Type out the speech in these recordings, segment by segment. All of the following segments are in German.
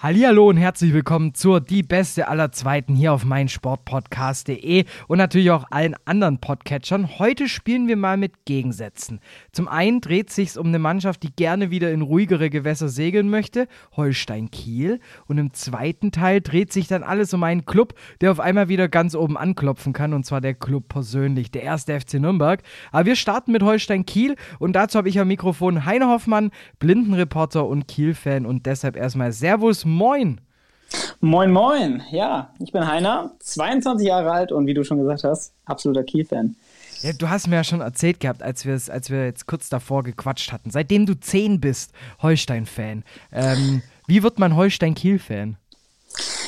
Hallihallo und herzlich willkommen zur Die Beste aller Zweiten hier auf meinsportpodcast.de und natürlich auch allen anderen Podcatchern. Heute spielen wir mal mit Gegensätzen. Zum einen dreht sich um eine Mannschaft, die gerne wieder in ruhigere Gewässer segeln möchte, Holstein Kiel. Und im zweiten Teil dreht sich dann alles um einen Club, der auf einmal wieder ganz oben anklopfen kann und zwar der Club persönlich, der erste FC Nürnberg. Aber wir starten mit Holstein Kiel und dazu habe ich am Mikrofon Heine Hoffmann, Blindenreporter und Kiel-Fan und deshalb erstmal Servus moin. Moin, moin. Ja, ich bin Heiner, 22 Jahre alt und wie du schon gesagt hast, absoluter Kiel-Fan. Ja, du hast mir ja schon erzählt gehabt, als, als wir jetzt kurz davor gequatscht hatten. Seitdem du 10 bist, Holstein-Fan. Ähm, wie wird man Holstein-Kiel-Fan?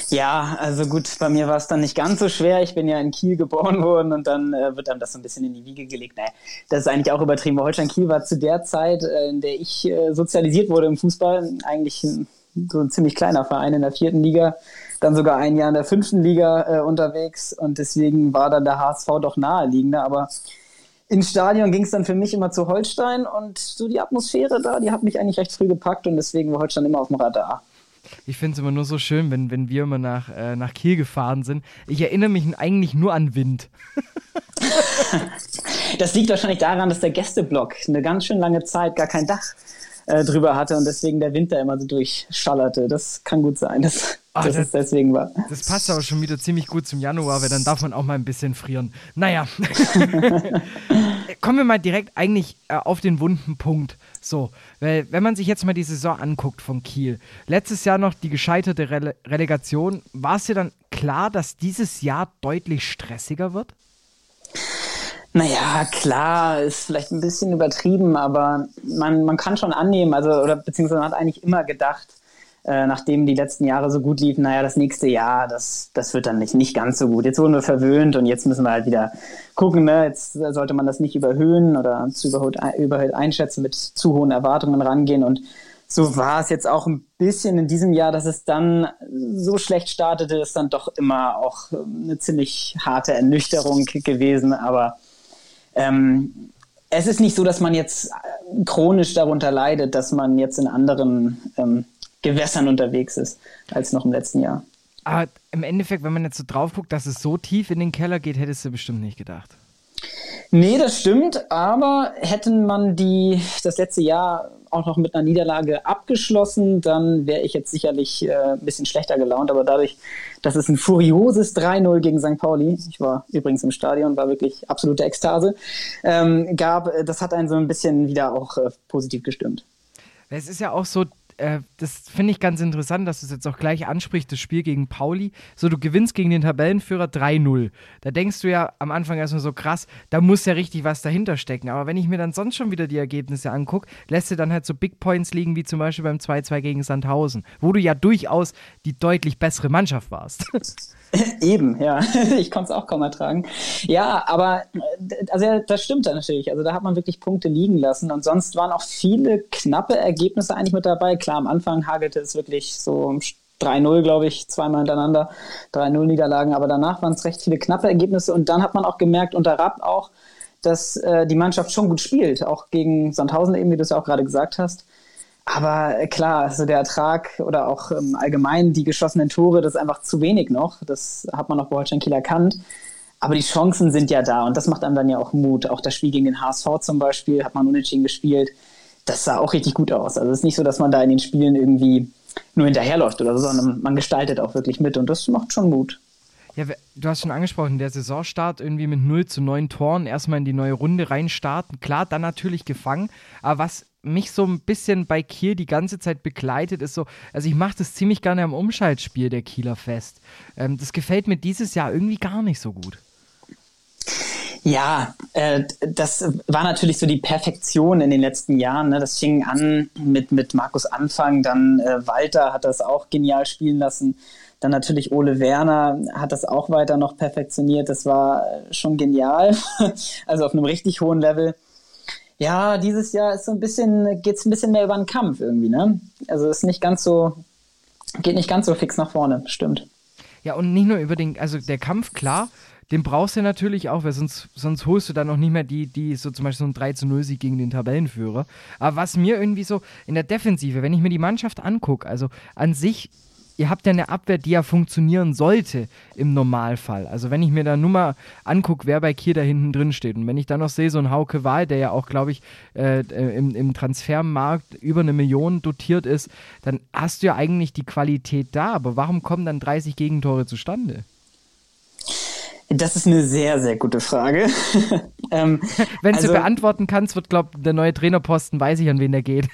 Ja, also gut, bei mir war es dann nicht ganz so schwer. Ich bin ja in Kiel geboren worden und dann äh, wird einem das so ein bisschen in die Wiege gelegt. Naja, das ist eigentlich auch übertrieben. Holstein Kiel war zu der Zeit, äh, in der ich äh, sozialisiert wurde im Fußball, eigentlich ein so ein ziemlich kleiner Verein in der vierten Liga, dann sogar ein Jahr in der fünften Liga äh, unterwegs und deswegen war dann der HSV doch naheliegender, aber ins Stadion ging es dann für mich immer zu Holstein und so die Atmosphäre da, die hat mich eigentlich recht früh gepackt und deswegen war Holstein immer auf dem Radar. Ich finde es immer nur so schön, wenn, wenn wir immer nach, äh, nach Kiel gefahren sind. Ich erinnere mich eigentlich nur an Wind. das liegt wahrscheinlich daran, dass der Gästeblock eine ganz schön lange Zeit gar kein Dach äh, drüber hatte und deswegen der Winter immer so durchschallerte. Das kann gut sein, dass, Ach, dass das, es deswegen war. Das passt aber schon wieder ziemlich gut zum Januar, weil dann darf man auch mal ein bisschen frieren. Naja. Kommen wir mal direkt eigentlich äh, auf den wunden Punkt. So, weil wenn man sich jetzt mal die Saison anguckt von Kiel, letztes Jahr noch die gescheiterte Rele Relegation, war es dir dann klar, dass dieses Jahr deutlich stressiger wird? Naja, klar, ist vielleicht ein bisschen übertrieben, aber man, man kann schon annehmen, also, oder beziehungsweise man hat eigentlich immer gedacht, äh, nachdem die letzten Jahre so gut liefen, naja, das nächste Jahr, das, das wird dann nicht, nicht ganz so gut. Jetzt wurden wir verwöhnt und jetzt müssen wir halt wieder gucken, ne? jetzt sollte man das nicht überhöhen oder zu überhöht, überhöht einschätzen, mit zu hohen Erwartungen rangehen und so war es jetzt auch ein bisschen in diesem Jahr, dass es dann so schlecht startete, ist dann doch immer auch eine ziemlich harte Ernüchterung gewesen, aber ähm, es ist nicht so, dass man jetzt äh, chronisch darunter leidet, dass man jetzt in anderen ähm, Gewässern unterwegs ist als noch im letzten Jahr. Aber im Endeffekt, wenn man jetzt so drauf guckt, dass es so tief in den Keller geht, hättest du bestimmt nicht gedacht. Nee, das stimmt, aber hätten man die das letzte Jahr auch noch mit einer Niederlage abgeschlossen, dann wäre ich jetzt sicherlich äh, ein bisschen schlechter gelaunt. Aber dadurch, dass es ein furioses 3-0 gegen St. Pauli, ich war übrigens im Stadion, war wirklich absolute Ekstase, ähm, gab, äh, das hat einen so ein bisschen wieder auch äh, positiv gestimmt. Es ist ja auch so, äh, das finde ich ganz interessant, dass du es jetzt auch gleich ansprichst, das Spiel gegen Pauli. So, du gewinnst gegen den Tabellenführer 3-0. Da denkst du ja am Anfang erstmal so krass, da muss ja richtig was dahinter stecken. Aber wenn ich mir dann sonst schon wieder die Ergebnisse angucke, lässt du dann halt so Big Points liegen, wie zum Beispiel beim 2-2 gegen Sandhausen, wo du ja durchaus die deutlich bessere Mannschaft warst. Eben, ja. Ich konnte es auch kaum ertragen. Ja, aber also das stimmt dann natürlich. Also da hat man wirklich Punkte liegen lassen. Und sonst waren auch viele knappe Ergebnisse eigentlich mit dabei. Klar, am Anfang hagelte es wirklich so 3-0, glaube ich, zweimal hintereinander. 3-0 Niederlagen. Aber danach waren es recht viele knappe Ergebnisse. Und dann hat man auch gemerkt, unter Rapp auch, dass äh, die Mannschaft schon gut spielt. Auch gegen Sandhausen eben, wie du es ja auch gerade gesagt hast. Aber äh, klar, also der Ertrag oder auch ähm, allgemein die geschossenen Tore, das ist einfach zu wenig noch. Das hat man noch bei Holstein Kiel erkannt. Aber die Chancen sind ja da und das macht einem dann ja auch Mut. Auch das Spiel gegen den HSV zum Beispiel hat man unentschieden gespielt. Das sah auch richtig gut aus. Also es ist nicht so, dass man da in den Spielen irgendwie nur hinterherläuft oder so, sondern man gestaltet auch wirklich mit und das macht schon Mut. Ja, du hast schon angesprochen, der Saisonstart irgendwie mit 0 zu 9 Toren erstmal in die neue Runde reinstarten. Klar, dann natürlich gefangen. Aber was mich so ein bisschen bei Kiel die ganze Zeit begleitet, ist so, also ich mache das ziemlich gerne am Umschaltspiel der Kieler fest. Ähm, das gefällt mir dieses Jahr irgendwie gar nicht so gut. Ja, äh, das war natürlich so die Perfektion in den letzten Jahren. Ne? Das fing an mit, mit Markus Anfang, dann äh, Walter hat das auch genial spielen lassen. Dann natürlich Ole Werner hat das auch weiter noch perfektioniert. Das war schon genial. also auf einem richtig hohen Level. Ja, dieses Jahr ist so ein bisschen, geht es ein bisschen mehr über den Kampf irgendwie, ne? Also ist nicht ganz so geht nicht ganz so fix nach vorne, stimmt. Ja, und nicht nur über den, also der Kampf, klar, den brauchst du natürlich auch, weil sonst, sonst holst du dann noch nicht mehr die, die so zum Beispiel so ein 3 zu 0 Sieg gegen den Tabellenführer. Aber was mir irgendwie so in der Defensive, wenn ich mir die Mannschaft angucke, also an sich ihr habt ja eine Abwehr, die ja funktionieren sollte im Normalfall. Also wenn ich mir da nur mal angucke, wer bei Kiel da hinten drin steht und wenn ich dann noch sehe, so ein Hauke Wahl, der ja auch, glaube ich, äh, im, im Transfermarkt über eine Million dotiert ist, dann hast du ja eigentlich die Qualität da. Aber warum kommen dann 30 Gegentore zustande? Das ist eine sehr, sehr gute Frage. ähm, Wenn also, du beantworten kannst, wird, glaube ich, der neue Trainerposten, weiß ich, an wen der geht.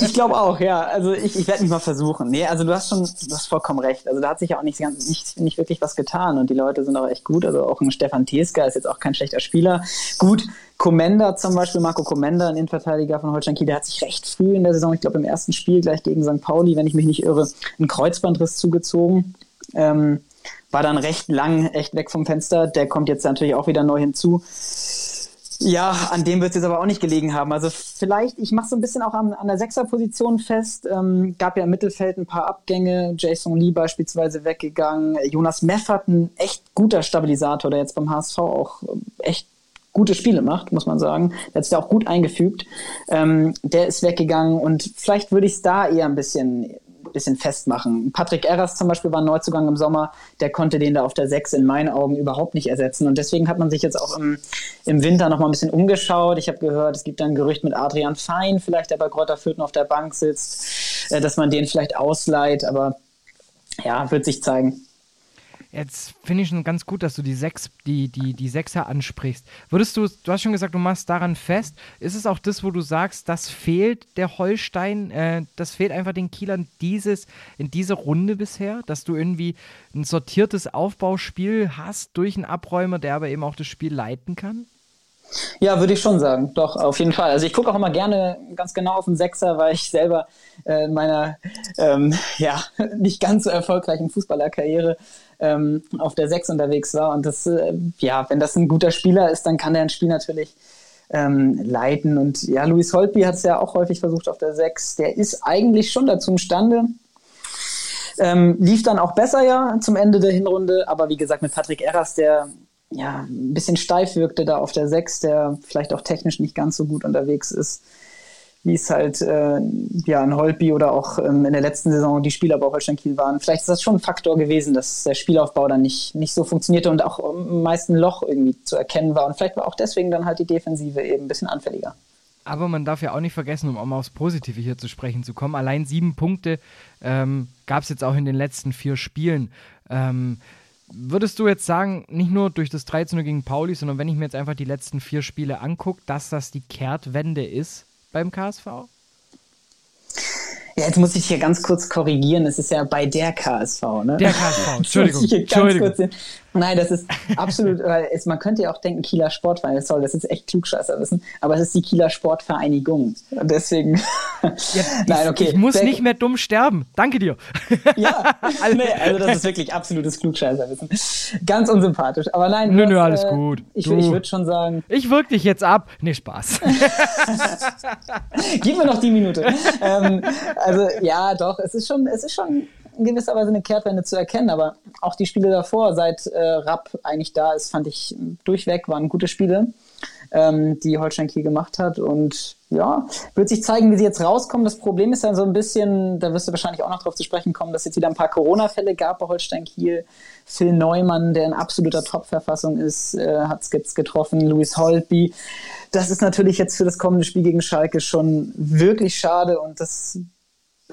ich glaube auch, ja. Also ich, ich werde mich mal versuchen. Nee, also du hast schon, du hast vollkommen recht. Also da hat sich ja auch nicht, nicht, nicht wirklich was getan und die Leute sind auch echt gut. Also auch ein Stefan Tieska ist jetzt auch kein schlechter Spieler. Gut, Komenda zum Beispiel, Marco Komenda, ein Innenverteidiger von Holstein Kiel, der hat sich recht früh in der Saison, ich glaube im ersten Spiel gleich gegen St. Pauli, wenn ich mich nicht irre, einen Kreuzbandriss zugezogen. Ähm, war dann recht lang echt weg vom Fenster. Der kommt jetzt natürlich auch wieder neu hinzu. Ja, an dem wird es jetzt aber auch nicht gelegen haben. Also vielleicht, ich mache so ein bisschen auch an, an der Sechserposition fest. Ähm, gab ja im Mittelfeld ein paar Abgänge. Jason Lee beispielsweise weggegangen. Jonas Meffert, ein echt guter Stabilisator, der jetzt beim HSV auch echt gute Spiele macht, muss man sagen. Der hat sich da auch gut eingefügt. Ähm, der ist weggegangen und vielleicht würde ich es da eher ein bisschen bisschen festmachen. Patrick Erras zum Beispiel war ein Neuzugang im Sommer, der konnte den da auf der 6 in meinen Augen überhaupt nicht ersetzen. Und deswegen hat man sich jetzt auch im, im Winter noch mal ein bisschen umgeschaut. Ich habe gehört, es gibt ein Gerücht mit Adrian Fein, vielleicht der bei Kräuter Fürth auf der Bank sitzt, äh, dass man den vielleicht ausleiht, aber ja, wird sich zeigen. Jetzt finde ich schon ganz gut, dass du die sechs, die, die, die Sechser ansprichst. Würdest du, du hast schon gesagt, du machst daran fest. Ist es auch das, wo du sagst, das fehlt der Holstein, äh, das fehlt einfach den Kielern dieses, in dieser Runde bisher, dass du irgendwie ein sortiertes Aufbauspiel hast durch einen Abräumer, der aber eben auch das Spiel leiten kann? Ja, würde ich schon sagen. Doch, auf jeden Fall. Also ich gucke auch immer gerne ganz genau auf den Sechser, weil ich selber äh, in meiner ähm, ja, nicht ganz so erfolgreichen Fußballerkarriere ähm, auf der Sechs unterwegs war. Und das, äh, ja, wenn das ein guter Spieler ist, dann kann der ein Spiel natürlich ähm, leiten. Und ja, Luis Holtby hat es ja auch häufig versucht auf der Sechs. Der ist eigentlich schon dazu imstande. Ähm, lief dann auch besser ja zum Ende der Hinrunde, aber wie gesagt, mit Patrick Erras, der ja, ein bisschen steif wirkte da auf der 6, der vielleicht auch technisch nicht ganz so gut unterwegs ist, wie es halt äh, ja, in Holby oder auch ähm, in der letzten Saison die Spieler bei Holstein Kiel waren. Vielleicht ist das schon ein Faktor gewesen, dass der Spielaufbau dann nicht, nicht so funktionierte und auch am meisten Loch irgendwie zu erkennen war. Und vielleicht war auch deswegen dann halt die Defensive eben ein bisschen anfälliger. Aber man darf ja auch nicht vergessen, um auch mal aufs Positive hier zu sprechen zu kommen, allein sieben Punkte ähm, gab es jetzt auch in den letzten vier Spielen. Ähm, Würdest du jetzt sagen, nicht nur durch das 13 gegen Pauli, sondern wenn ich mir jetzt einfach die letzten vier Spiele angucke, dass das die Kehrtwende ist beim KSV? Ja, jetzt muss ich hier ganz kurz korrigieren. Es ist ja bei der KSV, ne? Der KSV, Entschuldigung. Entschuldigung. Nein, das ist absolut, weil es, man könnte ja auch denken, Kieler Sportverein, das soll das ist echt klugscheißer wissen, aber es ist die Kieler Sportvereinigung. Und deswegen. Ja, Nein, okay. Ich muss nicht mehr dumm sterben. Danke dir. Ja, also, nee, also das ist wirklich absolutes Klugscheißerwissen. Ganz unsympathisch. Aber nein, nö, nö, alles äh, gut. Ich, ich würde schon sagen. Ich wirke dich jetzt ab. Nee, Spaß. Gib mir noch die Minute. ähm, also ja, doch, es ist schon, es ist schon in gewisser Weise eine Kehrtwende zu erkennen. Aber auch die Spiele davor, seit äh, Rapp eigentlich da ist, fand ich durchweg, waren gute Spiele, ähm, die Holstein Kiel gemacht hat. Und ja, wird sich zeigen, wie sie jetzt rauskommen. Das Problem ist dann so ein bisschen, da wirst du wahrscheinlich auch noch drauf zu sprechen kommen, dass jetzt wieder ein paar Corona-Fälle gab bei Holstein Kiel. Phil Neumann, der in absoluter Top-Verfassung ist, äh, hat es getroffen. Louis Holtby. Das ist natürlich jetzt für das kommende Spiel gegen Schalke schon wirklich schade und das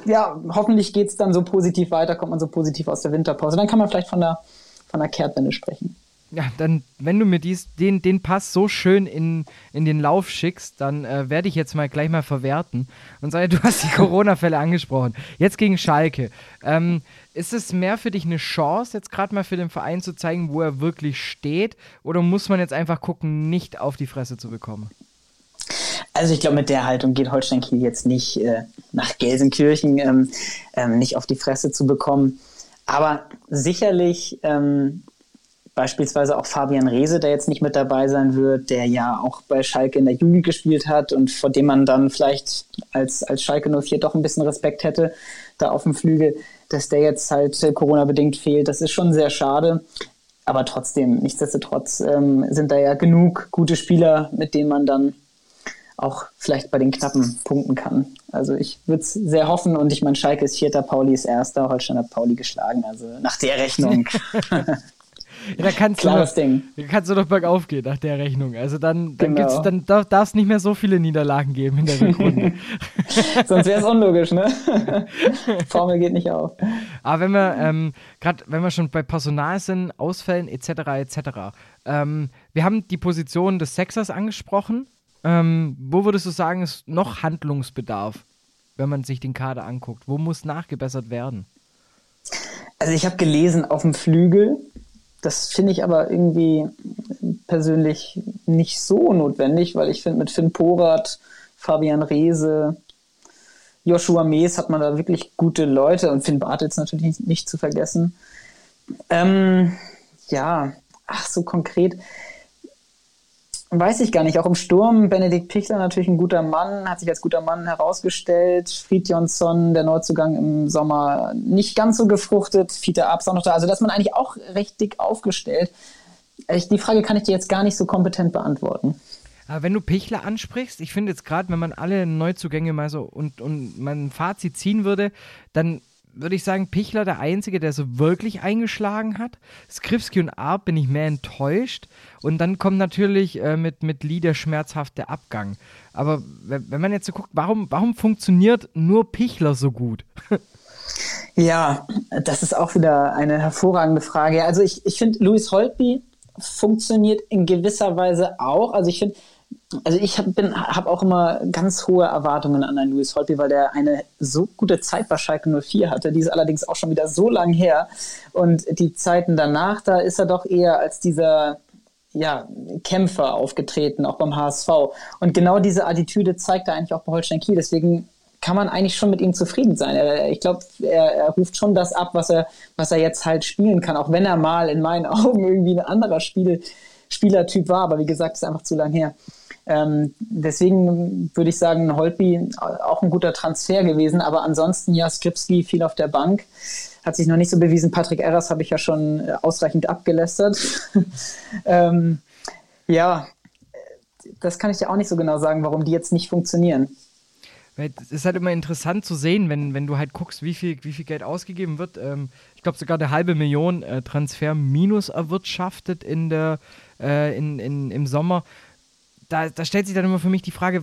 ja, hoffentlich geht es dann so positiv weiter, kommt man so positiv aus der Winterpause. Dann kann man vielleicht von der, von der Kehrtwende sprechen. Ja, dann, wenn du mir dies, den, den Pass so schön in, in den Lauf schickst, dann äh, werde ich jetzt mal gleich mal verwerten und sage, du hast die Corona-Fälle angesprochen. Jetzt gegen Schalke. Ähm, ist es mehr für dich eine Chance, jetzt gerade mal für den Verein zu zeigen, wo er wirklich steht? Oder muss man jetzt einfach gucken, nicht auf die Fresse zu bekommen? Also ich glaube, mit der Haltung geht Holstein Kiel jetzt nicht äh, nach Gelsenkirchen, ähm, ähm, nicht auf die Fresse zu bekommen. Aber sicherlich ähm, beispielsweise auch Fabian Reese, der jetzt nicht mit dabei sein wird, der ja auch bei Schalke in der Jugend gespielt hat und vor dem man dann vielleicht als, als Schalke 04 doch ein bisschen Respekt hätte, da auf dem Flügel, dass der jetzt halt äh, Corona-bedingt fehlt. Das ist schon sehr schade. Aber trotzdem, nichtsdestotrotz ähm, sind da ja genug gute Spieler, mit denen man dann auch vielleicht bei den Knappen punkten kann. Also ich würde es sehr hoffen und ich meine, Schalke ist Vierter, Pauli ist Erster, Holstein hat Pauli geschlagen. Also nach der Rechnung. Ja, da kannst Klares du, Ding. Da kannst du doch bergauf gehen nach der Rechnung. Also dann, dann, Genau. dann darf es nicht mehr so viele Niederlagen geben in der Rückrunde. Sonst wäre es unlogisch, ne? Formel geht nicht auf. Aber wenn wir, ähm, gerade wenn wir schon bei Personal sind, Ausfällen etc. etc. Ähm, wir haben die Position des Sexers angesprochen. Ähm, wo würdest du sagen, ist noch Handlungsbedarf, wenn man sich den Kader anguckt? Wo muss nachgebessert werden? Also ich habe gelesen auf dem Flügel. Das finde ich aber irgendwie persönlich nicht so notwendig, weil ich finde mit Finn Porat, Fabian Reese, Joshua Mees hat man da wirklich gute Leute und Finn Bartels natürlich nicht, zu vergessen. Ähm, ja, ach so konkret. Weiß ich gar nicht. Auch im Sturm, Benedikt Pichler natürlich ein guter Mann, hat sich als guter Mann herausgestellt. Friedjonsson, der Neuzugang im Sommer, nicht ganz so gefruchtet. Fiete Abs auch noch da. Also, dass man eigentlich auch recht dick aufgestellt. Ich, die Frage kann ich dir jetzt gar nicht so kompetent beantworten. Aber wenn du Pichler ansprichst, ich finde jetzt gerade, wenn man alle Neuzugänge mal so und, und man ein Fazit ziehen würde, dann würde ich sagen, Pichler der Einzige, der so wirklich eingeschlagen hat. Skripski und Arp bin ich mehr enttäuscht. Und dann kommt natürlich äh, mit, mit Lee der schmerzhafte Abgang. Aber wenn, man jetzt so guckt, warum, warum funktioniert nur Pichler so gut? Ja, das ist auch wieder eine hervorragende Frage. Also ich, ich finde, Louis Holtby funktioniert in gewisser Weise auch. Also ich finde, also ich habe hab auch immer ganz hohe Erwartungen an einen Louis Holtby, weil der eine so gute Zeit bei Schalke 04 hatte. Die ist allerdings auch schon wieder so lang her. Und die Zeiten danach, da ist er doch eher als dieser ja, Kämpfer aufgetreten, auch beim HSV. Und genau diese Attitüde zeigt er eigentlich auch bei Holstein Kiel. Deswegen kann man eigentlich schon mit ihm zufrieden sein. Ich glaube, er, er, ruft schon das ab, was er, was er jetzt halt spielen kann, auch wenn er mal in meinen Augen irgendwie ein anderer Spiel, Spielertyp war. Aber wie gesagt, ist einfach zu lang her. Ähm, deswegen würde ich sagen, Holtby auch ein guter Transfer gewesen. Aber ansonsten, ja, Skripski viel auf der Bank. Hat sich noch nicht so bewiesen. Patrick Erras habe ich ja schon ausreichend abgelästert. ähm, ja, das kann ich ja auch nicht so genau sagen, warum die jetzt nicht funktionieren. Es ist halt immer interessant zu sehen, wenn, wenn du halt guckst, wie viel, wie viel Geld ausgegeben wird. Ähm, ich glaube, sogar eine halbe Million äh, Transfer minus erwirtschaftet in der, äh, in, in, im Sommer. Da, da, stellt sich dann immer für mich die Frage,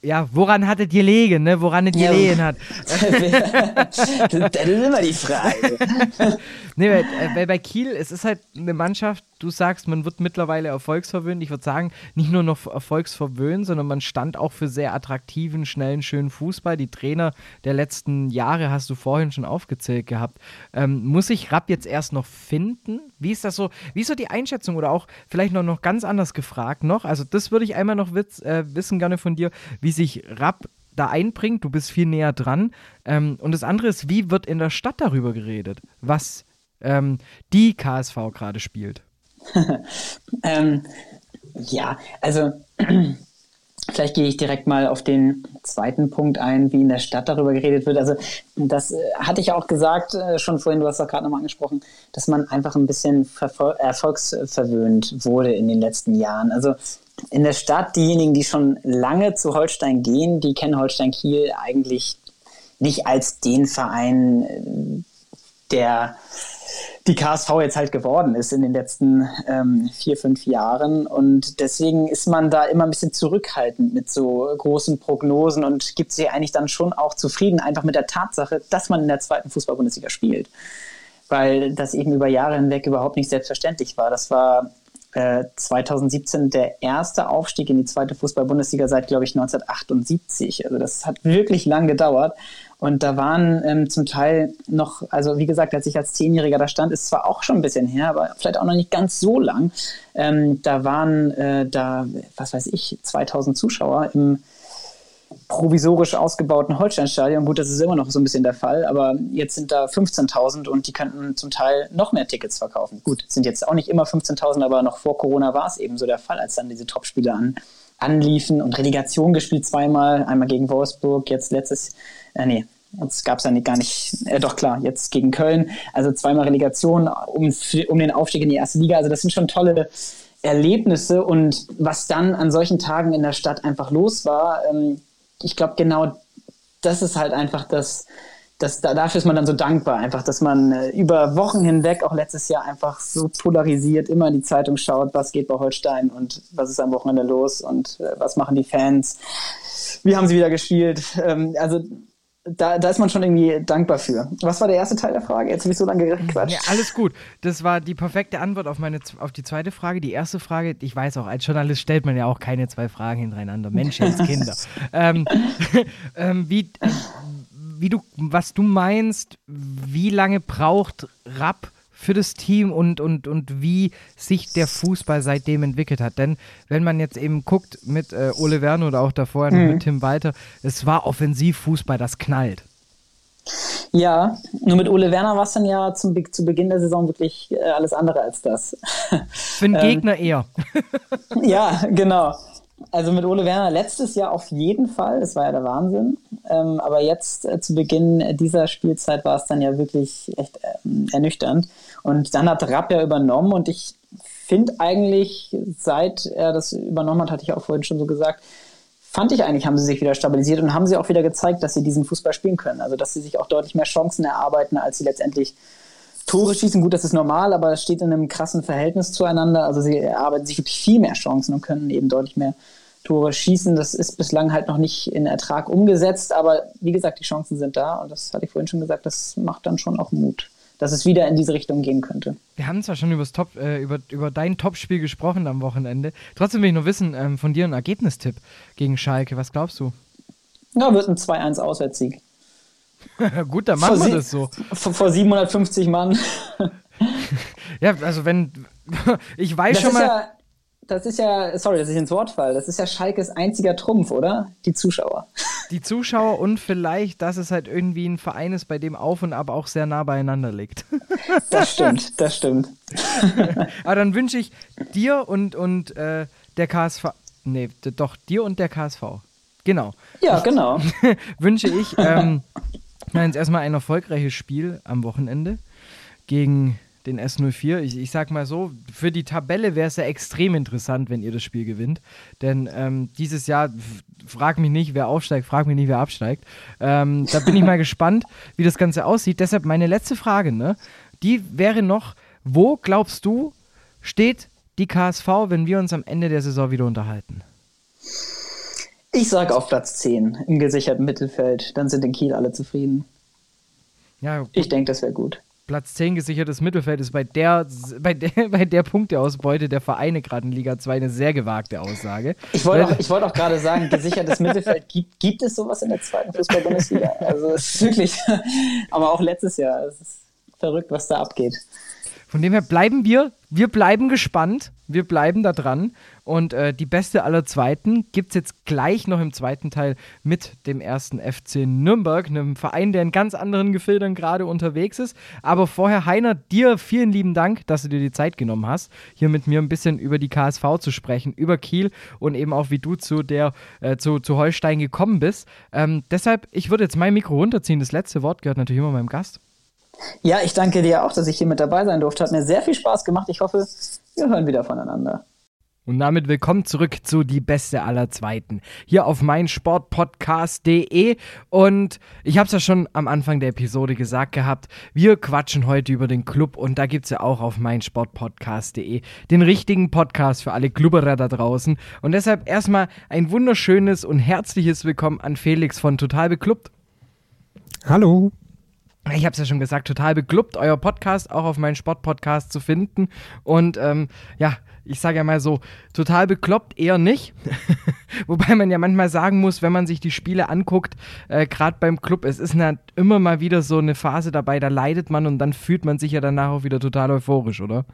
ja, woran hattet ihr gelegen, ne? Woran es ja. gelegen hat. das ist immer die Frage. nee, weil, weil, bei Kiel, es ist halt eine Mannschaft, du sagst, man wird mittlerweile erfolgsverwöhnt. Ich würde sagen, nicht nur noch erfolgsverwöhnt, sondern man stand auch für sehr attraktiven, schnellen, schönen Fußball. Die Trainer der letzten Jahre hast du vorhin schon aufgezählt gehabt. Ähm, muss ich Rapp jetzt erst noch finden? Wie ist das so? Wie ist so die Einschätzung oder auch vielleicht noch, noch ganz anders gefragt noch? Also, das würde ich einmal noch witz, äh, wissen gerne von dir, wie sich Rapp da einbringt. Du bist viel näher dran. Ähm, und das andere ist, wie wird in der Stadt darüber geredet, was ähm, die KSV gerade spielt? ähm, ja, also vielleicht gehe ich direkt mal auf den zweiten Punkt ein, wie in der Stadt darüber geredet wird. Also das äh, hatte ich auch gesagt äh, schon vorhin, du hast auch gerade nochmal angesprochen, dass man einfach ein bisschen erfolgsverwöhnt wurde in den letzten Jahren. Also in der Stadt, diejenigen, die schon lange zu Holstein gehen, die kennen Holstein Kiel eigentlich nicht als den Verein, der die KSV jetzt halt geworden ist in den letzten ähm, vier, fünf Jahren. Und deswegen ist man da immer ein bisschen zurückhaltend mit so großen Prognosen und gibt sich eigentlich dann schon auch zufrieden, einfach mit der Tatsache, dass man in der zweiten Fußball-Bundesliga spielt. Weil das eben über Jahre hinweg überhaupt nicht selbstverständlich war. Das war 2017 der erste Aufstieg in die zweite Fußball-Bundesliga seit, glaube ich, 1978. Also das hat wirklich lang gedauert. Und da waren ähm, zum Teil noch, also wie gesagt, als ich als Zehnjähriger da stand, ist zwar auch schon ein bisschen her, aber vielleicht auch noch nicht ganz so lang. Ähm, da waren äh, da, was weiß ich, 2000 Zuschauer im provisorisch ausgebauten Holsteinstadion. Gut, das ist immer noch so ein bisschen der Fall, aber jetzt sind da 15.000 und die könnten zum Teil noch mehr Tickets verkaufen. Gut, sind jetzt auch nicht immer 15.000, aber noch vor Corona war es eben so der Fall, als dann diese Topspiele an, anliefen und Relegation gespielt zweimal, einmal gegen Wolfsburg, jetzt letztes, äh, nee, Jetzt gab es ja gar nicht, äh, doch klar, jetzt gegen Köln, also zweimal Relegation um, um den Aufstieg in die erste Liga. Also das sind schon tolle Erlebnisse und was dann an solchen Tagen in der Stadt einfach los war, ähm, ich glaube genau das ist halt einfach das, das, da, dafür ist man dann so dankbar, einfach, dass man äh, über Wochen hinweg, auch letztes Jahr, einfach so polarisiert immer in die Zeitung schaut, was geht bei Holstein und was ist am Wochenende los und äh, was machen die Fans, wie haben sie wieder gespielt. Ähm, also da, da ist man schon irgendwie dankbar für. Was war der erste Teil der Frage? Jetzt habe ich so lange gequatscht. Ja, alles gut. Das war die perfekte Antwort auf, meine, auf die zweite Frage. Die erste Frage, ich weiß auch, als Journalist stellt man ja auch keine zwei Fragen hintereinander. Menschenskinder. ähm, ähm, wie, wie du, was du meinst, wie lange braucht Rapp für das Team und, und, und wie sich der Fußball seitdem entwickelt hat. Denn wenn man jetzt eben guckt mit äh, Ole Werner oder auch davor mhm. mit Tim Walter, es war Offensivfußball, das knallt. Ja, nur mit Ole Werner war es dann ja zum, zu Beginn der Saison wirklich äh, alles andere als das. Für den ähm, Gegner eher. ja, genau. Also mit Ole Werner letztes Jahr auf jeden Fall, das war ja der Wahnsinn. Ähm, aber jetzt äh, zu Beginn dieser Spielzeit war es dann ja wirklich echt ähm, ernüchternd. Und dann hat Rapp ja übernommen und ich finde eigentlich, seit er das übernommen hat, hatte ich auch vorhin schon so gesagt, fand ich eigentlich, haben sie sich wieder stabilisiert und haben sie auch wieder gezeigt, dass sie diesen Fußball spielen können. Also dass sie sich auch deutlich mehr Chancen erarbeiten, als sie letztendlich Tore schießen. Gut, das ist normal, aber es steht in einem krassen Verhältnis zueinander. Also sie erarbeiten sich wirklich viel mehr Chancen und können eben deutlich mehr Tore schießen. Das ist bislang halt noch nicht in Ertrag umgesetzt, aber wie gesagt, die Chancen sind da und das hatte ich vorhin schon gesagt, das macht dann schon auch Mut dass es wieder in diese Richtung gehen könnte. Wir haben zwar schon Top, äh, über, über dein Topspiel gesprochen am Wochenende. Trotzdem will ich nur wissen, ähm, von dir ein Ergebnistipp gegen Schalke. Was glaubst du? Ja, wird ein 2-1 Auswärtssieg. Gut, dann machen vor wir das so. Vor, vor 750 Mann. ja, also wenn. ich weiß das schon mal. Ja, das ist ja, sorry, dass ich ins Wort fall, das ist ja Schalkes einziger Trumpf, oder? Die Zuschauer. Die Zuschauer und vielleicht, dass es halt irgendwie ein Verein ist, bei dem Auf und Ab auch sehr nah beieinander liegt. Das stimmt, das stimmt. Aber dann wünsche ich dir und, und äh, der KSV, nee, doch, dir und der KSV. Genau. Ja, genau. wünsche ich ähm, jetzt erstmal ein erfolgreiches Spiel am Wochenende gegen den S04. Ich, ich sag mal so, für die Tabelle wäre es ja extrem interessant, wenn ihr das Spiel gewinnt. Denn ähm, dieses Jahr, frag mich nicht, wer aufsteigt, frag mich nicht, wer absteigt. Ähm, da bin ich mal gespannt, wie das Ganze aussieht. Deshalb meine letzte Frage, ne? Die wäre noch, wo glaubst du, steht die KSV, wenn wir uns am Ende der Saison wieder unterhalten? Ich sage auf Platz 10 im gesicherten Mittelfeld. Dann sind in Kiel alle zufrieden. Ja, gut. Ich denke, das wäre gut. Platz 10 gesichertes Mittelfeld ist bei der, bei der, bei der Punkteausbeute der Vereine gerade in Liga 2 eine sehr gewagte Aussage. Ich wollte auch, wollt auch gerade sagen, gesichertes Mittelfeld, gibt, gibt es sowas in der zweiten Fußball-Bundesliga? Also es ist wirklich, aber auch letztes Jahr, es ist verrückt, was da abgeht. Von dem her bleiben wir, wir bleiben gespannt, wir bleiben da dran. Und äh, die beste aller Zweiten gibt es jetzt gleich noch im zweiten Teil mit dem ersten FC Nürnberg, einem Verein, der in ganz anderen Gefilden gerade unterwegs ist. Aber vorher, Heiner, dir vielen lieben Dank, dass du dir die Zeit genommen hast, hier mit mir ein bisschen über die KSV zu sprechen, über Kiel und eben auch wie du zu der äh, zu, zu Holstein gekommen bist. Ähm, deshalb, ich würde jetzt mein Mikro runterziehen. Das letzte Wort gehört natürlich immer meinem Gast. Ja, ich danke dir auch, dass ich hier mit dabei sein durfte. Hat mir sehr viel Spaß gemacht. Ich hoffe, wir hören wieder voneinander. Und damit willkommen zurück zu Die Beste aller Zweiten. Hier auf meinsportpodcast.de. Und ich habe es ja schon am Anfang der Episode gesagt gehabt, wir quatschen heute über den Club und da gibt es ja auch auf meinsportpodcast.de den richtigen Podcast für alle Klubberer da draußen. Und deshalb erstmal ein wunderschönes und herzliches Willkommen an Felix von Total Beklubbt. Hallo ich habe es ja schon gesagt, total beglubbt, euer Podcast auch auf meinen Sportpodcast zu finden. Und ähm, ja, ich sage ja mal so, total bekloppt eher nicht. Wobei man ja manchmal sagen muss, wenn man sich die Spiele anguckt, äh, gerade beim Club, es ist halt immer mal wieder so eine Phase dabei, da leidet man und dann fühlt man sich ja danach auch wieder total euphorisch, oder?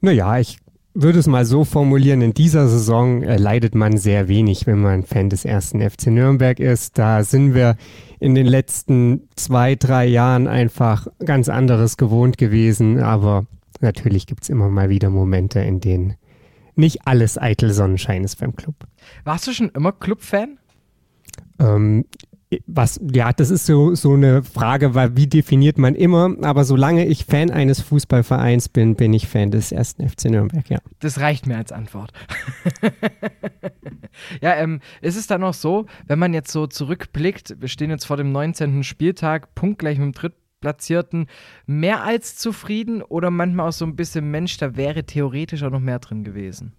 Naja, ich würde es mal so formulieren, in dieser Saison äh, leidet man sehr wenig, wenn man Fan des ersten FC Nürnberg ist. Da sind wir in den letzten zwei, drei Jahren einfach ganz anderes gewohnt gewesen. Aber natürlich gibt es immer mal wieder Momente, in denen nicht alles eitel Sonnenschein ist beim Club. Warst du schon immer Club-Fan? Ähm, was, ja, das ist so, so eine Frage, weil wie definiert man immer, aber solange ich Fan eines Fußballvereins bin, bin ich Fan des ersten FC Nürnberg, ja. Das reicht mir als Antwort. ja, ähm, ist es dann auch so, wenn man jetzt so zurückblickt, wir stehen jetzt vor dem 19. Spieltag, punktgleich mit dem Drittplatzierten, mehr als zufrieden oder manchmal auch so ein bisschen, Mensch, da wäre theoretisch auch noch mehr drin gewesen?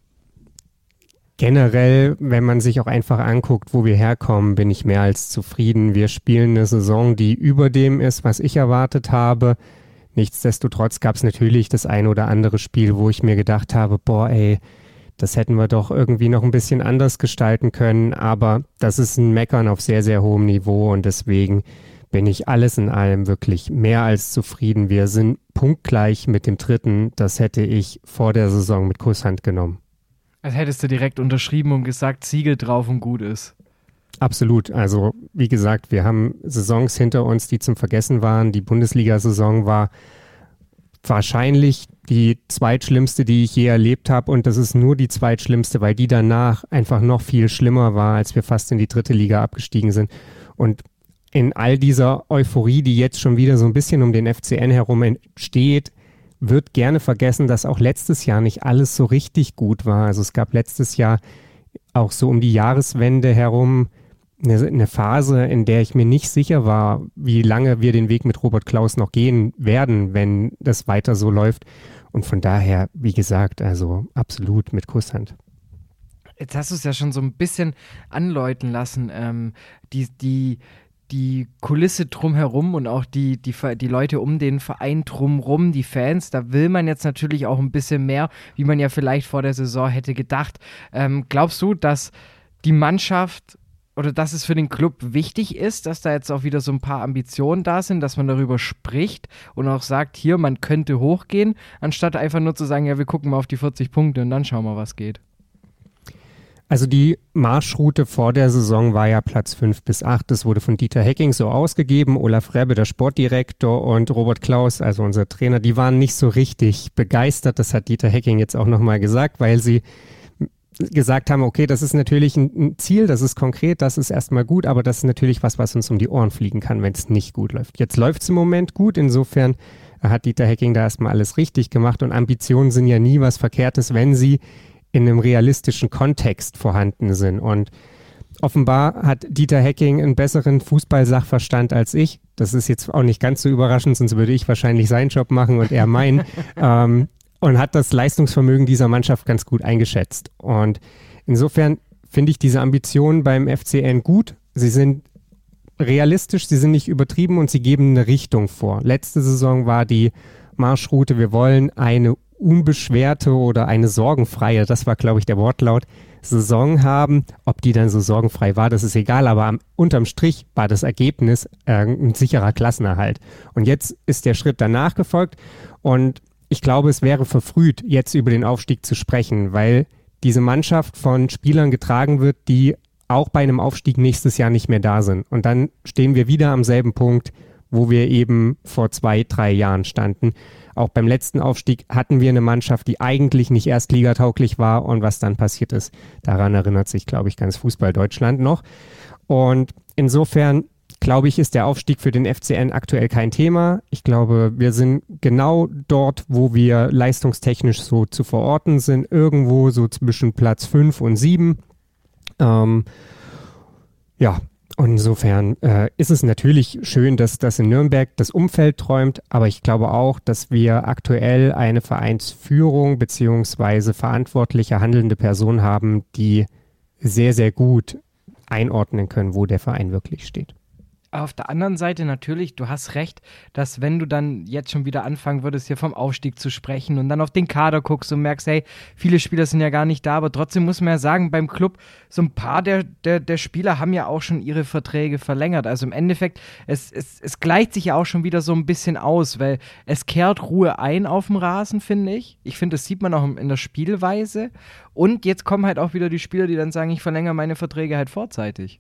Generell, wenn man sich auch einfach anguckt, wo wir herkommen, bin ich mehr als zufrieden. Wir spielen eine Saison, die über dem ist, was ich erwartet habe. Nichtsdestotrotz gab es natürlich das ein oder andere Spiel, wo ich mir gedacht habe, boah, ey, das hätten wir doch irgendwie noch ein bisschen anders gestalten können. Aber das ist ein Meckern auf sehr, sehr hohem Niveau und deswegen bin ich alles in allem wirklich mehr als zufrieden. Wir sind punktgleich mit dem dritten. Das hätte ich vor der Saison mit Kusshand genommen. Als hättest du direkt unterschrieben und gesagt, Siegel drauf und gut ist. Absolut. Also, wie gesagt, wir haben Saisons hinter uns, die zum Vergessen waren. Die Bundesliga-Saison war wahrscheinlich die zweitschlimmste, die ich je erlebt habe. Und das ist nur die zweitschlimmste, weil die danach einfach noch viel schlimmer war, als wir fast in die dritte Liga abgestiegen sind. Und in all dieser Euphorie, die jetzt schon wieder so ein bisschen um den FCN herum entsteht, wird gerne vergessen, dass auch letztes Jahr nicht alles so richtig gut war. Also es gab letztes Jahr auch so um die Jahreswende herum eine, eine, Phase, in der ich mir nicht sicher war, wie lange wir den Weg mit Robert Klaus noch gehen werden, wenn das weiter so läuft. Und von daher, wie gesagt, also absolut mit Kusshand. Jetzt hast du es ja schon so ein bisschen anläuten lassen. Ähm, die, die, die Kulisse drumherum und auch die, die, die Leute um den Verein drumherum, die Fans, da will man jetzt natürlich auch ein bisschen mehr, wie man ja vielleicht vor der Saison hätte gedacht. Ähm, glaubst du, dass die Mannschaft oder dass es für den Club wichtig ist, dass da jetzt auch wieder so ein paar Ambitionen da sind, dass man darüber spricht und auch sagt, hier, man könnte hochgehen, anstatt einfach nur zu sagen, ja, wir gucken mal auf die 40 Punkte und dann schauen wir, was geht. Also die Marschroute vor der Saison war ja Platz 5 bis 8. Das wurde von Dieter Hecking so ausgegeben. Olaf Rebbe, der Sportdirektor und Robert Klaus, also unser Trainer, die waren nicht so richtig begeistert. Das hat Dieter Hecking jetzt auch nochmal gesagt, weil sie gesagt haben, okay, das ist natürlich ein, Ziel, das ist konkret, das ist erstmal gut, aber das ist natürlich was, was uns um die Ohren fliegen kann, wenn es nicht gut läuft. Jetzt läuft es im Moment gut, insofern hat Dieter Hecking da erstmal alles richtig gemacht und Ambitionen sind ja nie was Verkehrtes, wenn sie in einem realistischen Kontext vorhanden sind. Und offenbar hat Dieter Hecking einen besseren Fußballsachverstand als ich. Das ist jetzt auch nicht ganz so überraschend, sonst würde ich wahrscheinlich seinen Job machen und er meinen. ähm, und hat das Leistungsvermögen dieser Mannschaft ganz gut eingeschätzt. Und insofern finde ich diese Ambitionen beim FCN gut. Sie sind realistisch, sie sind nicht übertrieben und sie geben eine Richtung vor. Letzte Saison war die Marschroute, wir wollen eine unbeschwerte oder eine sorgenfreie, das war glaube ich der Wortlaut, Saison haben. Ob die dann so sorgenfrei war, das ist egal, aber am, unterm Strich war das Ergebnis äh, ein sicherer Klassenerhalt. Und jetzt ist der Schritt danach gefolgt und ich glaube, es wäre verfrüht, jetzt über den Aufstieg zu sprechen, weil diese Mannschaft von Spielern getragen wird, die auch bei einem Aufstieg nächstes Jahr nicht mehr da sind. Und dann stehen wir wieder am selben Punkt, wo wir eben vor zwei, drei Jahren standen. Auch beim letzten Aufstieg hatten wir eine Mannschaft, die eigentlich nicht erst ligatauglich war und was dann passiert ist, daran erinnert sich, glaube ich, ganz Fußball Deutschland noch. Und insofern glaube ich, ist der Aufstieg für den FCN aktuell kein Thema. Ich glaube, wir sind genau dort, wo wir leistungstechnisch so zu verorten sind, irgendwo so zwischen Platz 5 und 7. Ähm, ja, und insofern äh, ist es natürlich schön, dass das in Nürnberg das Umfeld träumt, aber ich glaube auch, dass wir aktuell eine Vereinsführung beziehungsweise verantwortliche handelnde Person haben, die sehr, sehr gut einordnen können, wo der Verein wirklich steht auf der anderen Seite natürlich, du hast recht, dass wenn du dann jetzt schon wieder anfangen würdest, hier vom Aufstieg zu sprechen und dann auf den Kader guckst und merkst, hey, viele Spieler sind ja gar nicht da, aber trotzdem muss man ja sagen, beim Club, so ein paar der, der, der Spieler haben ja auch schon ihre Verträge verlängert. Also im Endeffekt, es, es, es gleicht sich ja auch schon wieder so ein bisschen aus, weil es kehrt Ruhe ein auf dem Rasen, finde ich. Ich finde, das sieht man auch in der Spielweise. Und jetzt kommen halt auch wieder die Spieler, die dann sagen, ich verlängere meine Verträge halt vorzeitig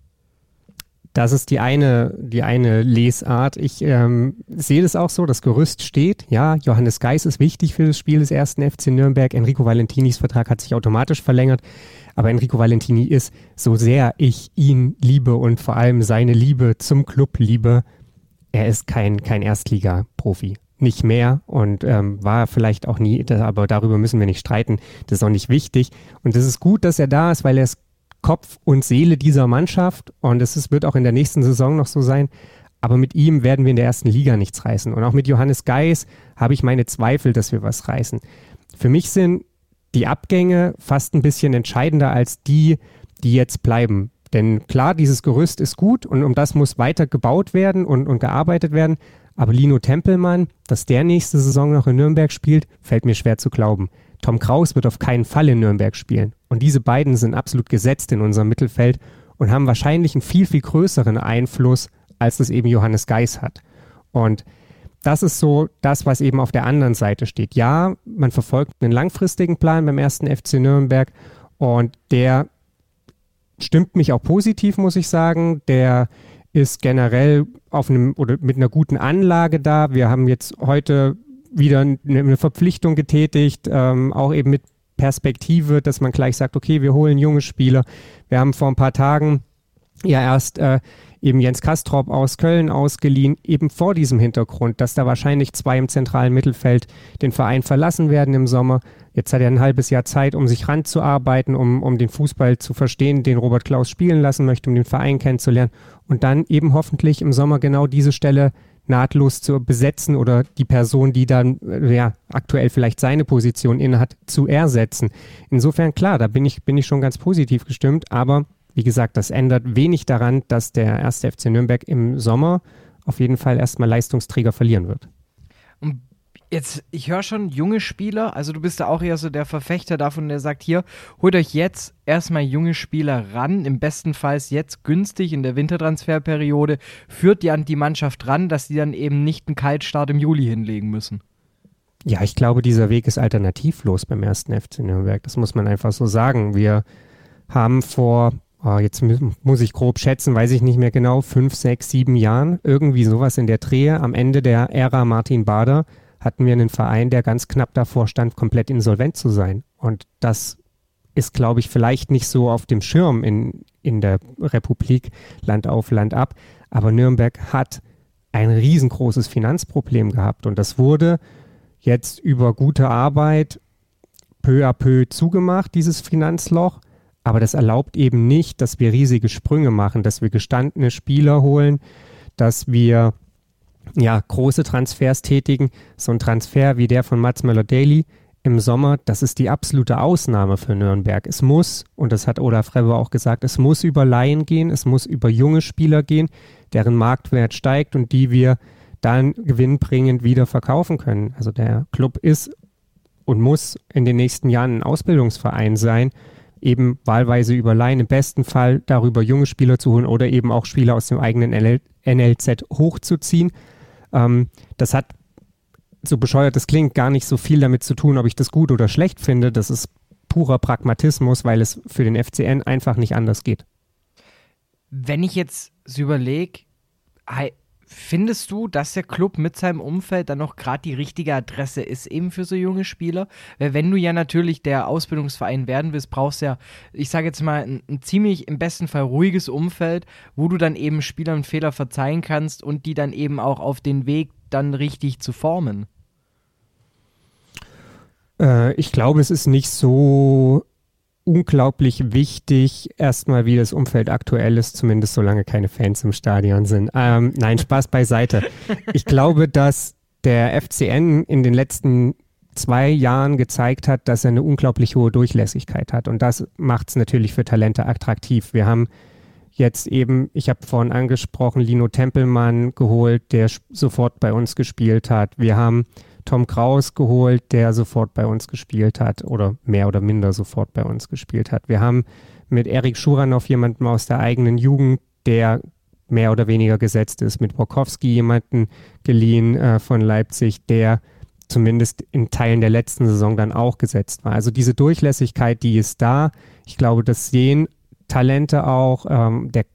Das ist die eine, die eine Lesart. Ich ähm, sehe das auch so, das Gerüst steht. Ja, Johannes Geis ist wichtig für das Spiel des ersten FC Nürnberg. Enrico Valentinis Vertrag hat sich automatisch verlängert. Aber Enrico Valentini ist, so sehr ich ihn liebe und vor allem seine Liebe zum Club liebe, er ist kein, kein Erstliga-Profi. Nicht mehr und ähm, war vielleicht auch nie, aber darüber müssen wir nicht streiten. Das ist auch nicht wichtig. Und es ist gut, dass er da ist, weil er ist Kopf und Seele dieser Mannschaft und es ist, wird auch in der nächsten Saison noch so sein. Aber mit ihm werden wir in der ersten Liga nichts reißen. Und auch mit Johannes Geis habe ich meine Zweifel, dass wir was reißen. Für mich sind die Abgänge fast ein bisschen entscheidender als die, die jetzt bleiben. Denn klar, dieses Gerüst ist gut und um das muss weiter gebaut werden und, und gearbeitet werden. Aber Lino Tempelmann, dass der nächste Saison noch in Nürnberg spielt, fällt mir schwer zu glauben. Tom Kraus wird auf keinen Fall in Nürnberg spielen. Und diese beiden sind absolut gesetzt in unserem Mittelfeld und haben wahrscheinlich einen viel, viel größeren Einfluss, als das eben Johannes Geis hat. Und das ist so das, was eben auf der anderen Seite steht. Ja, man verfolgt einen langfristigen Plan beim ersten FC Nürnberg und der stimmt mich auch positiv, muss ich sagen. Der ist generell auf einem oder mit einer guten Anlage da. Wir haben jetzt heute wieder eine Verpflichtung getätigt, ähm, auch eben mit Perspektive, dass man gleich sagt, okay, wir holen junge Spieler. Wir haben vor ein paar Tagen ja erst äh, eben Jens Kastrop aus Köln ausgeliehen, eben vor diesem Hintergrund, dass da wahrscheinlich zwei im zentralen Mittelfeld den Verein verlassen werden im Sommer. Jetzt hat er ein halbes Jahr Zeit, um sich ranzuarbeiten, um, um den Fußball zu verstehen, den Robert Klaus spielen lassen möchte, um den Verein kennenzulernen und dann eben hoffentlich im Sommer genau diese Stelle nahtlos zu besetzen oder die Person, die dann äh, ja, aktuell vielleicht seine Position innehat, zu ersetzen. Insofern klar, da bin ich, bin ich schon ganz positiv gestimmt, aber wie gesagt, das ändert wenig daran, dass der erste FC Nürnberg im Sommer auf jeden Fall erstmal Leistungsträger verlieren wird. Jetzt, ich höre schon junge Spieler, also du bist da auch eher so der Verfechter davon, der sagt, hier, holt euch jetzt erstmal junge Spieler ran, im besten Fall jetzt günstig in der Wintertransferperiode, führt die an die Mannschaft ran, dass die dann eben nicht einen Kaltstart im Juli hinlegen müssen. Ja, ich glaube, dieser Weg ist alternativlos beim ersten FC Nürnberg. Das muss man einfach so sagen. Wir haben vor, oh, jetzt muss ich grob schätzen, weiß ich nicht mehr genau, fünf, sechs, sieben Jahren, irgendwie sowas in der Drehe, am Ende der Ära Martin Bader, hatten wir einen Verein, der ganz knapp davor stand, komplett insolvent zu sein. Und das ist, glaube ich, vielleicht nicht so auf dem Schirm in, in der Republik Land auf, Land ab. Aber Nürnberg hat ein riesengroßes Finanzproblem gehabt. Und das wurde jetzt über gute Arbeit peu à peu zugemacht, dieses Finanzloch. Aber das erlaubt eben nicht, dass wir riesige Sprünge machen, dass wir gestandene Spieler holen, dass wir ja, große Transfers tätigen. So ein Transfer wie der von Mats Möller-Daly im Sommer, das ist die absolute Ausnahme für Nürnberg. Es muss, und das hat Olaf Rebbe auch gesagt, es muss über Laien gehen, es muss über junge Spieler gehen, deren Marktwert steigt und die wir dann gewinnbringend wieder verkaufen können. Also der Club ist und muss in den nächsten Jahren ein Ausbildungsverein sein, eben wahlweise über Laien, im besten Fall darüber junge Spieler zu holen oder eben auch Spieler aus dem eigenen NLZ hochzuziehen. Ähm, das hat, so bescheuert es klingt, gar nicht so viel damit zu tun, ob ich das gut oder schlecht finde. Das ist purer Pragmatismus, weil es für den FCN einfach nicht anders geht. Wenn ich jetzt so überlege, Findest du, dass der Club mit seinem Umfeld dann noch gerade die richtige Adresse ist, eben für so junge Spieler? Weil wenn du ja natürlich der Ausbildungsverein werden willst, brauchst du ja, ich sage jetzt mal, ein, ein, ziemlich im besten Fall ruhiges Umfeld, wo du dann eben Spielern Fehler verzeihen kannst und die dann eben auch auf den Weg dann richtig zu formen. Äh, ich glaube, es ist nicht so unglaublich wichtig, erstmal wie das Umfeld aktuell ist, zumindest solange keine Fans im Stadion sind. Ähm, nein, Spaß beiseite. Ich glaube, dass der FCN in den letzten zwei Jahren gezeigt hat, dass er eine unglaublich hohe Durchlässigkeit hat. Und das macht es natürlich für Talente attraktiv. Wir haben jetzt eben, ich habe vorhin angesprochen, Lino Tempelmann geholt, der sofort bei uns gespielt hat. Wir haben Tom Kraus geholt, der sofort bei uns gespielt hat oder mehr oder minder sofort bei uns gespielt hat. Wir haben mit Erik Schuranov jemanden aus der eigenen Jugend, der mehr oder weniger gesetzt ist, mit Borkowski jemanden geliehen äh, von Leipzig, der zumindest in Teilen der letzten Saison dann auch gesetzt war. Also diese Durchlässigkeit, die ist da. Ich glaube, das sehen Talente auch. Ähm, der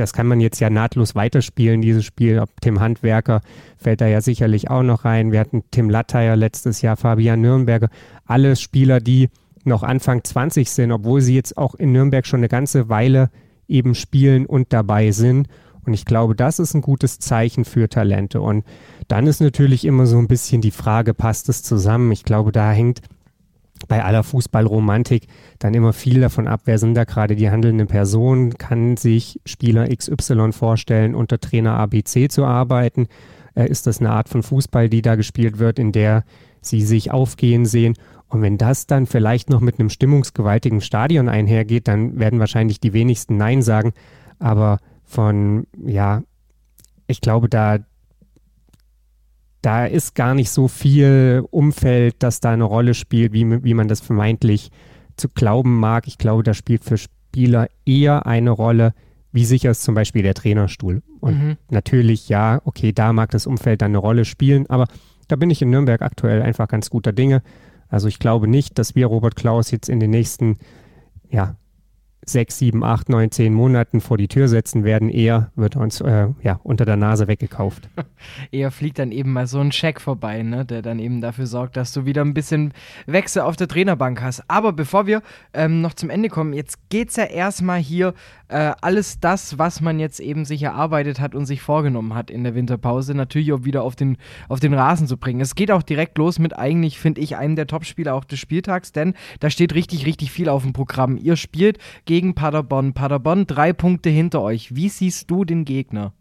das kann man jetzt ja nahtlos weiterspielen, dieses Spiel. Tim Handwerker fällt da ja sicherlich auch noch rein. Wir hatten Tim Latteier letztes Jahr, Fabian Nürnberger. Alles Spieler, die noch Anfang 20 sind, obwohl sie jetzt auch in Nürnberg schon eine ganze Weile eben spielen und dabei sind. Und ich glaube, das ist ein gutes Zeichen für Talente. Und dann ist natürlich immer so ein bisschen die Frage, passt es zusammen? Ich glaube, da hängt bei aller Fußballromantik dann immer viel davon ab, wer sind da gerade die handelnden Personen, kann sich Spieler XY vorstellen, unter Trainer ABC zu arbeiten, äh, ist das eine Art von Fußball, die da gespielt wird, in der sie sich aufgehen sehen? Und wenn das dann vielleicht noch mit einem stimmungsgewaltigen Stadion einhergeht, dann werden wahrscheinlich die wenigsten Nein sagen, aber von, ja, ich glaube, da, da ist gar nicht so viel Umfeld, das da eine Rolle spielt, wie, wie man das vermeintlich zu glauben mag. Ich glaube, da spielt für Spieler eher eine Rolle, wie sicher ist zum Beispiel der Trainerstuhl. Und mhm. natürlich, ja, okay, da mag das Umfeld dann eine Rolle spielen, aber da bin ich in Nürnberg aktuell einfach ganz guter Dinge. Also ich glaube nicht, dass wir Robert Klaus jetzt in den nächsten ja, sechs, sieben, acht, neun, zehn Monaten vor die Tür setzen werden. Eher wird uns äh, ja, unter der Nase weggekauft. Eher fliegt dann eben mal so ein Scheck vorbei, ne, der dann eben dafür sorgt, dass du wieder ein bisschen Wechsel auf der Trainerbank hast. Aber bevor wir ähm, noch zum Ende kommen, jetzt geht es ja erstmal hier äh, alles das, was man jetzt eben sich erarbeitet hat und sich vorgenommen hat in der Winterpause, natürlich auch wieder auf den, auf den Rasen zu bringen. Es geht auch direkt los mit eigentlich, finde ich, einem der Topspieler auch des Spieltags, denn da steht richtig, richtig viel auf dem Programm. Ihr spielt gegen Paderborn. Paderborn drei Punkte hinter euch. Wie siehst du den Gegner?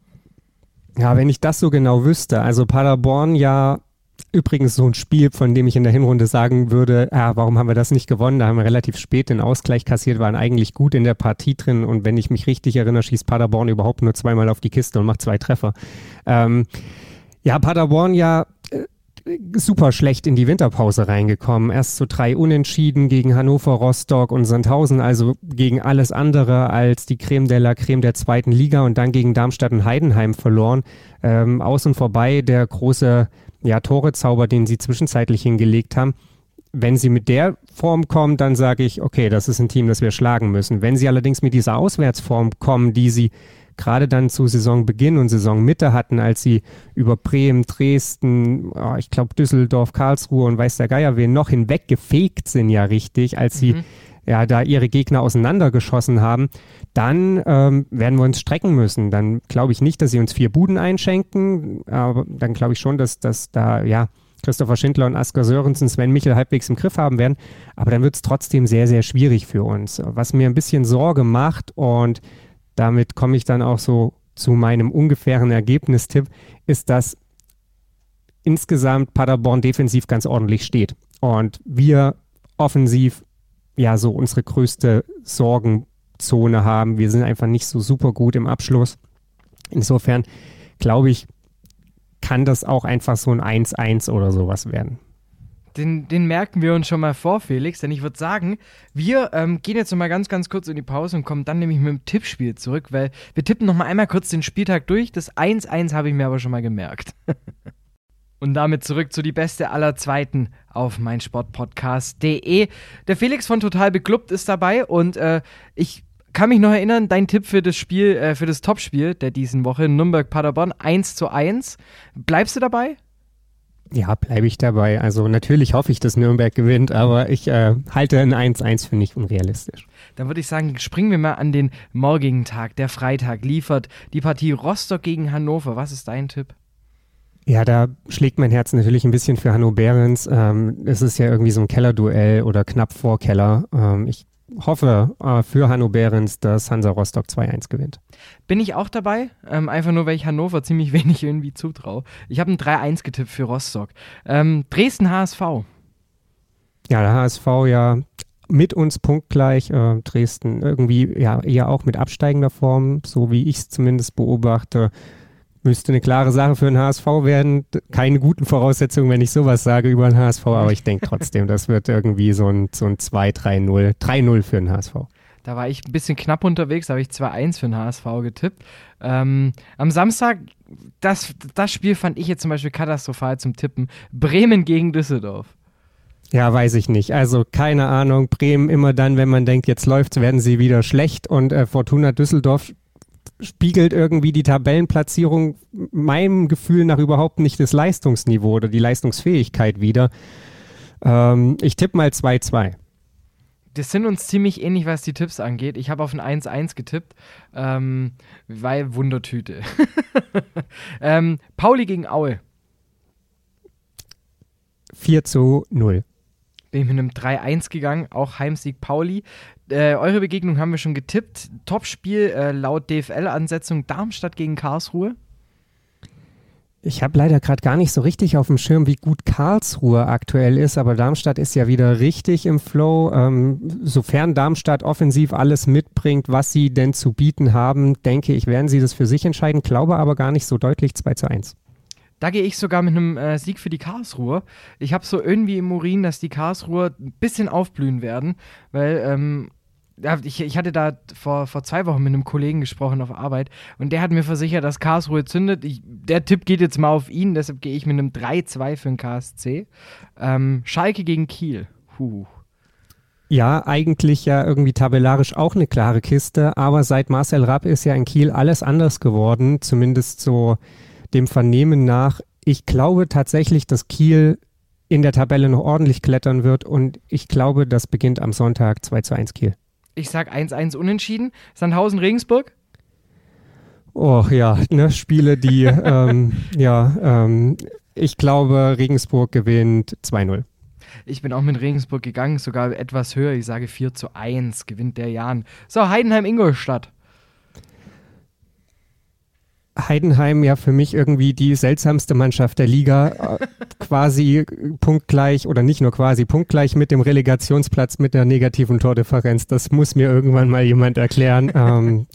Ja, wenn ich das so genau wüsste, also Paderborn ja Übrigens so ein Spiel, von dem ich in der Hinrunde sagen würde, ja, warum haben wir das nicht gewonnen? Da haben wir relativ spät den Ausgleich kassiert, waren eigentlich gut in der Partie drin und wenn ich mich richtig erinnere, schießt Paderborn überhaupt nur zweimal auf die Kiste und macht zwei Treffer. Ähm, ja, Paderborn ja super schlecht in die Winterpause reingekommen. Erst so drei Unentschieden gegen Hannover, Rostock und Sandhausen, also gegen alles andere als die Creme de la Creme der zweiten Liga und dann gegen Darmstadt und Heidenheim verloren. Ähm, aus und vorbei der große ja, Torezauber, den sie zwischenzeitlich hingelegt haben. Wenn sie mit der Form kommen, dann sage ich, okay, das ist ein Team, das wir schlagen müssen. Wenn sie allerdings mit dieser Auswärtsform kommen, die sie gerade dann zu Saisonbeginn und Saisonmitte hatten, als sie über Bremen, Dresden, oh, ich glaube Düsseldorf, Karlsruhe und weiß der Geier wen noch hinweggefegt sind ja richtig, als sie mhm. ja da ihre Gegner auseinandergeschossen haben, dann ähm, werden wir uns strecken müssen. Dann glaube ich nicht, dass sie uns vier Buden einschenken, aber dann glaube ich schon, dass, dass da, ja, Christopher Schindler und Asker Sörensen, Sven Michel halbwegs im Griff haben werden. Aber dann wird es trotzdem sehr, sehr schwierig für uns. Was mir ein bisschen Sorge macht und damit komme ich dann auch so zu meinem ungefähren Ergebnistipp, ist, dass insgesamt Paderborn defensiv ganz ordentlich steht. Und wir offensiv ja so unsere größte Sorgen Zone haben. Wir sind einfach nicht so super gut im Abschluss. Insofern glaube ich, kann das auch einfach so ein 1-1 oder sowas werden. Den, den, merken wir uns schon mal vor, Felix, denn ich würde sagen, wir ähm, gehen jetzt noch mal ganz, ganz kurz in die Pause und kommen dann nämlich mit dem Tippspiel zurück, weil wir tippen noch mal einmal kurz den Spieltag durch. Das 1-1 habe ich mir aber schon mal gemerkt. Und damit zurück zu die beste aller Zweiten auf meinsportpodcast.de. Der Felix von Total Beklubbt ist dabei und äh, ich kann mich noch erinnern, dein Tipp für das Spiel, äh, für das Topspiel der diesen Woche, Nürnberg-Paderborn, 1 zu 1. Bleibst du dabei? Ja, bleibe ich dabei. Also natürlich hoffe ich, dass Nürnberg gewinnt, aber ich äh, halte ein 1-1 für nicht unrealistisch. Dann würde ich sagen, springen wir mal an den morgigen Tag. Der Freitag liefert die Partie Rostock gegen Hannover. Was ist dein Tipp? Ja, da schlägt mein Herz natürlich ein bisschen für Hanno Behrens. Ähm, es ist ja irgendwie so ein Kellerduell oder knapp vor Keller. Ähm, ich hoffe äh, für Hanno Behrens, dass Hansa Rostock 2-1 gewinnt. Bin ich auch dabei, ähm, einfach nur, weil ich Hannover ziemlich wenig irgendwie zutraue. Ich habe ein 3-1 getippt für Rostock. Ähm, Dresden HSV. Ja, der HSV ja mit uns punktgleich. Äh, Dresden irgendwie ja eher auch mit absteigender Form, so wie ich es zumindest beobachte. Müsste eine klare Sache für den HSV werden. Keine guten Voraussetzungen, wenn ich sowas sage über den HSV, aber ich denke trotzdem, das wird irgendwie so ein, so ein 2-3-0, 3-0 für den HSV. Da war ich ein bisschen knapp unterwegs, da habe ich 2-1 für den HSV getippt. Ähm, am Samstag, das, das Spiel fand ich jetzt zum Beispiel katastrophal zum Tippen. Bremen gegen Düsseldorf. Ja, weiß ich nicht. Also keine Ahnung. Bremen immer dann, wenn man denkt, jetzt läuft's, werden sie wieder schlecht und äh, Fortuna Düsseldorf spiegelt irgendwie die Tabellenplatzierung meinem Gefühl nach überhaupt nicht das Leistungsniveau oder die Leistungsfähigkeit wieder. Ähm, ich tippe mal 2-2. Das sind uns ziemlich ähnlich, was die Tipps angeht. Ich habe auf ein 1-1 getippt, ähm, weil Wundertüte. ähm, Pauli gegen Aue. 4 zu 0. Bin ich mit einem 3-1 gegangen, auch Heimsieg Pauli. Äh, eure Begegnung haben wir schon getippt. Topspiel äh, laut DFL-Ansetzung Darmstadt gegen Karlsruhe. Ich habe leider gerade gar nicht so richtig auf dem Schirm, wie gut Karlsruhe aktuell ist, aber Darmstadt ist ja wieder richtig im Flow. Ähm, sofern Darmstadt offensiv alles mitbringt, was sie denn zu bieten haben, denke ich, werden sie das für sich entscheiden, glaube aber gar nicht so deutlich 2 zu 1. Da gehe ich sogar mit einem äh, Sieg für die Karlsruhe. Ich habe so irgendwie im Urin, dass die Karlsruhe ein bisschen aufblühen werden, weil ähm, ich, ich hatte da vor, vor zwei Wochen mit einem Kollegen gesprochen auf Arbeit und der hat mir versichert, dass Karlsruhe zündet. Ich, der Tipp geht jetzt mal auf ihn, deshalb gehe ich mit einem 3-2 für den KSC. Ähm, Schalke gegen Kiel. Huh. Ja, eigentlich ja irgendwie tabellarisch auch eine klare Kiste, aber seit Marcel Rapp ist ja in Kiel alles anders geworden, zumindest so dem Vernehmen nach. Ich glaube tatsächlich, dass Kiel in der Tabelle noch ordentlich klettern wird und ich glaube, das beginnt am Sonntag 2 zu 1 Kiel. Ich sag 1-1 unentschieden. Sandhausen-Regensburg? Oh ja, ne, Spiele, die, ähm, ja, ähm, ich glaube, Regensburg gewinnt 2-0. Ich bin auch mit Regensburg gegangen, sogar etwas höher. Ich sage 4 zu 1 gewinnt der Jan. So, Heidenheim-Ingolstadt. Heidenheim ja für mich irgendwie die seltsamste Mannschaft der Liga, äh, quasi punktgleich oder nicht nur quasi punktgleich mit dem Relegationsplatz mit der negativen Tordifferenz. Das muss mir irgendwann mal jemand erklären. Ähm,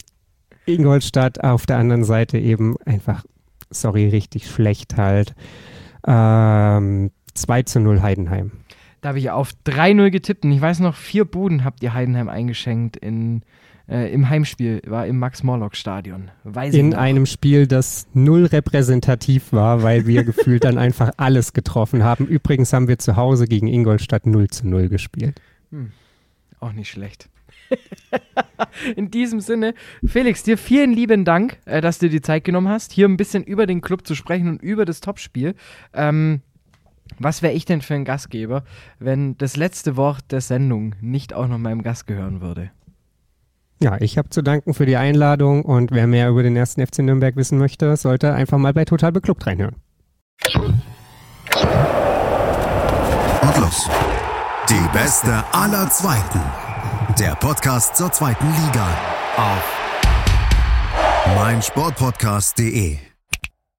Ingolstadt auf der anderen Seite eben einfach, sorry, richtig schlecht halt. Ähm, 2 zu 0 Heidenheim. Da habe ich auf 3-0 getippt und ich weiß noch, vier Buden habt ihr Heidenheim eingeschenkt in äh, im Heimspiel, war im Max-Morlock-Stadion. In einem Spiel, das null repräsentativ war, weil wir gefühlt dann einfach alles getroffen haben. Übrigens haben wir zu Hause gegen Ingolstadt 0 zu 0 gespielt. Hm. Auch nicht schlecht. In diesem Sinne, Felix, dir vielen lieben Dank, äh, dass du die Zeit genommen hast, hier ein bisschen über den Club zu sprechen und über das Topspiel. Ähm, was wäre ich denn für ein Gastgeber, wenn das letzte Wort der Sendung nicht auch noch meinem Gast gehören würde? Ja, ich habe zu danken für die Einladung und wer mehr über den ersten FC Nürnberg wissen möchte, sollte einfach mal bei Total Beklubbt reinhören. Und los. Die beste aller Zweiten. Der Podcast zur zweiten Liga auf meinsportpodcast.de.